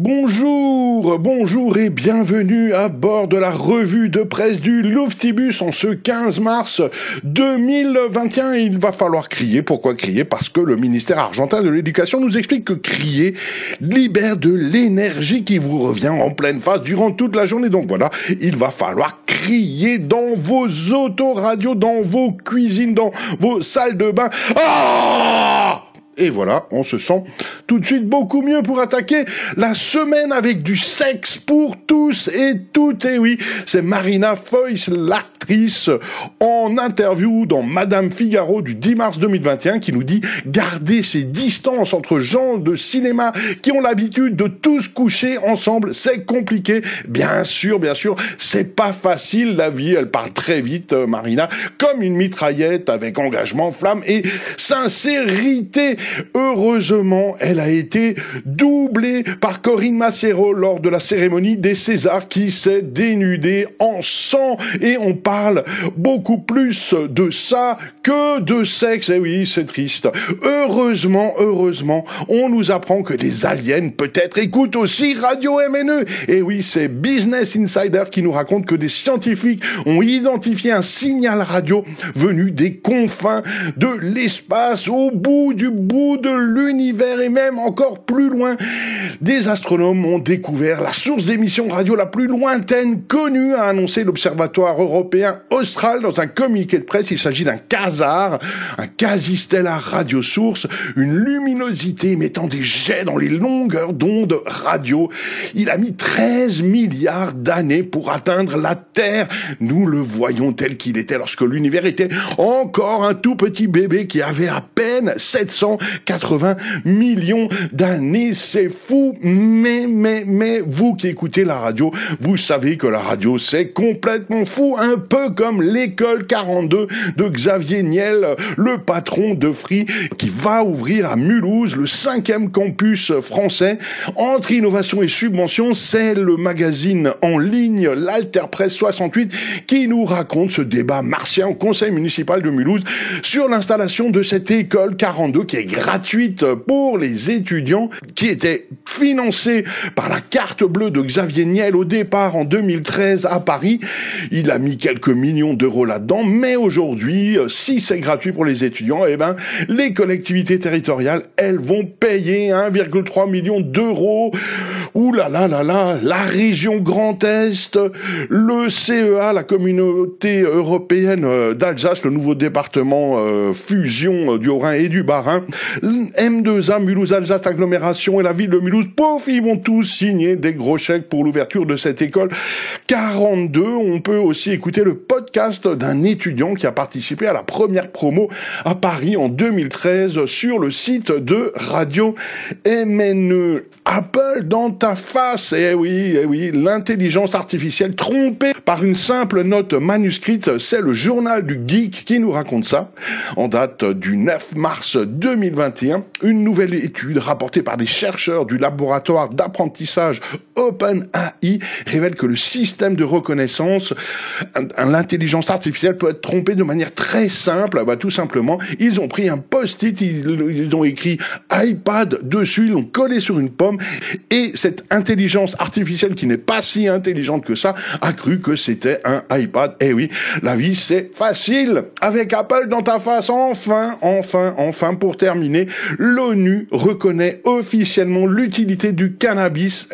Bonjour, bonjour et bienvenue à bord de la revue de presse du Louftibus en ce 15 mars 2021. Il va falloir crier. Pourquoi crier? Parce que le ministère argentin de l'éducation nous explique que crier libère de l'énergie qui vous revient en pleine face durant toute la journée. Donc voilà, il va falloir crier dans vos autoradios, dans vos cuisines, dans vos salles de bain. Ah et voilà, on se sent tout de suite beaucoup mieux pour attaquer la semaine avec du sexe pour tous et toutes. Et oui, c'est Marina Foïs, l'actrice, en interview dans Madame Figaro du 10 mars 2021 qui nous dit garder ces distances entre gens de cinéma qui ont l'habitude de tous coucher ensemble, c'est compliqué. Bien sûr, bien sûr, c'est pas facile la vie. Elle parle très vite, euh, Marina, comme une mitraillette avec engagement, flamme et sincérité. Heureusement, elle a été doublée par Corinne Massero lors de la cérémonie des Césars qui s'est dénudée en sang et on parle beaucoup plus de ça que de sexe. Eh oui, c'est triste. Heureusement, heureusement, on nous apprend que les aliens peut-être écoutent aussi Radio MNE. Et oui, c'est Business Insider qui nous raconte que des scientifiques ont identifié un signal radio venu des confins de l'espace au bout du bout de l'univers et même encore plus loin. Des astronomes ont découvert la source d'émission radio la plus lointaine connue, a annoncé l'Observatoire européen austral dans un communiqué de presse. Il s'agit d'un quasar, un quasi-stellar radiosource, une luminosité émettant des jets dans les longueurs d'onde radio. Il a mis 13 milliards d'années pour atteindre la Terre. Nous le voyons tel qu'il était lorsque l'univers était encore un tout petit bébé qui avait à peine 700 80 millions d'années, c'est fou. Mais, mais, mais, vous qui écoutez la radio, vous savez que la radio, c'est complètement fou. Un peu comme l'école 42 de Xavier Niel, le patron de Free, qui va ouvrir à Mulhouse le cinquième campus français. Entre innovation et subvention, c'est le magazine en ligne, l'Alterpresse 68, qui nous raconte ce débat martien au conseil municipal de Mulhouse sur l'installation de cette école 42 qui est gratuite pour les étudiants qui était financée par la carte bleue de Xavier Niel au départ en 2013 à Paris. Il a mis quelques millions d'euros là-dedans, mais aujourd'hui, si c'est gratuit pour les étudiants, eh ben, les collectivités territoriales, elles vont payer 1,3 million d'euros. Ouh là là là là, la région Grand Est, le CEA, la communauté européenne d'Alsace, le nouveau département euh, fusion du Haut-Rhin et du Bas-Rhin, M2A, Mulhouse Alsace Agglomération et la ville de Mulhouse, pouf, ils vont tous signer des gros chèques pour l'ouverture de cette école 42. On peut aussi écouter le podcast d'un étudiant qui a participé à la première promo à Paris en 2013 sur le site de Radio MNE. Apple dans ta face. Eh oui, eh oui, l'intelligence artificielle trompée par une simple note manuscrite, c'est le journal du geek qui nous raconte ça. En date du 9 mars 2021, une nouvelle étude rapportée par des chercheurs du laboratoire d'apprentissage OpenAI révèle que le système de reconnaissance, l'intelligence artificielle peut être trompée de manière très simple. Bah, tout simplement, ils ont pris un post-it, ils, ont écrit iPad dessus, ils l'ont collé sur une pomme et cette intelligence artificielle qui n'est pas si intelligente que ça a cru que c'était un iPad. Eh oui, la vie c'est facile avec Apple dans ta face. Enfin, enfin, enfin, pour terminer, l'ONU reconnaît officiellement l'utilité du cannabis.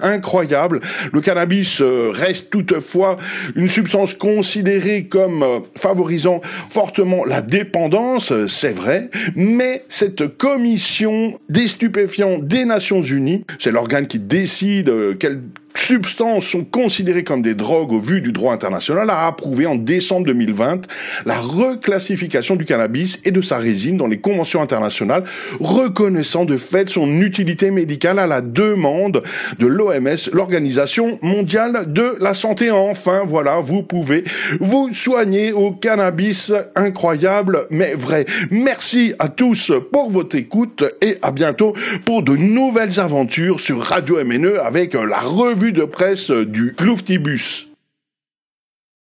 Incroyable. Le cannabis euh, reste toutefois une substance considérée comme euh, favorisant fortement la dépendance, c'est vrai, mais cette commission des stupéfiants des Nations Unies c'est l'organe qui décide euh, quelle substances sont considérées comme des drogues au vu du droit international, a approuvé en décembre 2020 la reclassification du cannabis et de sa résine dans les conventions internationales, reconnaissant de fait son utilité médicale à la demande de l'OMS, l'Organisation mondiale de la santé. Enfin, voilà, vous pouvez vous soigner au cannabis incroyable mais vrai. Merci à tous pour votre écoute et à bientôt pour de nouvelles aventures sur Radio MNE avec la revue de presse du Louftibus.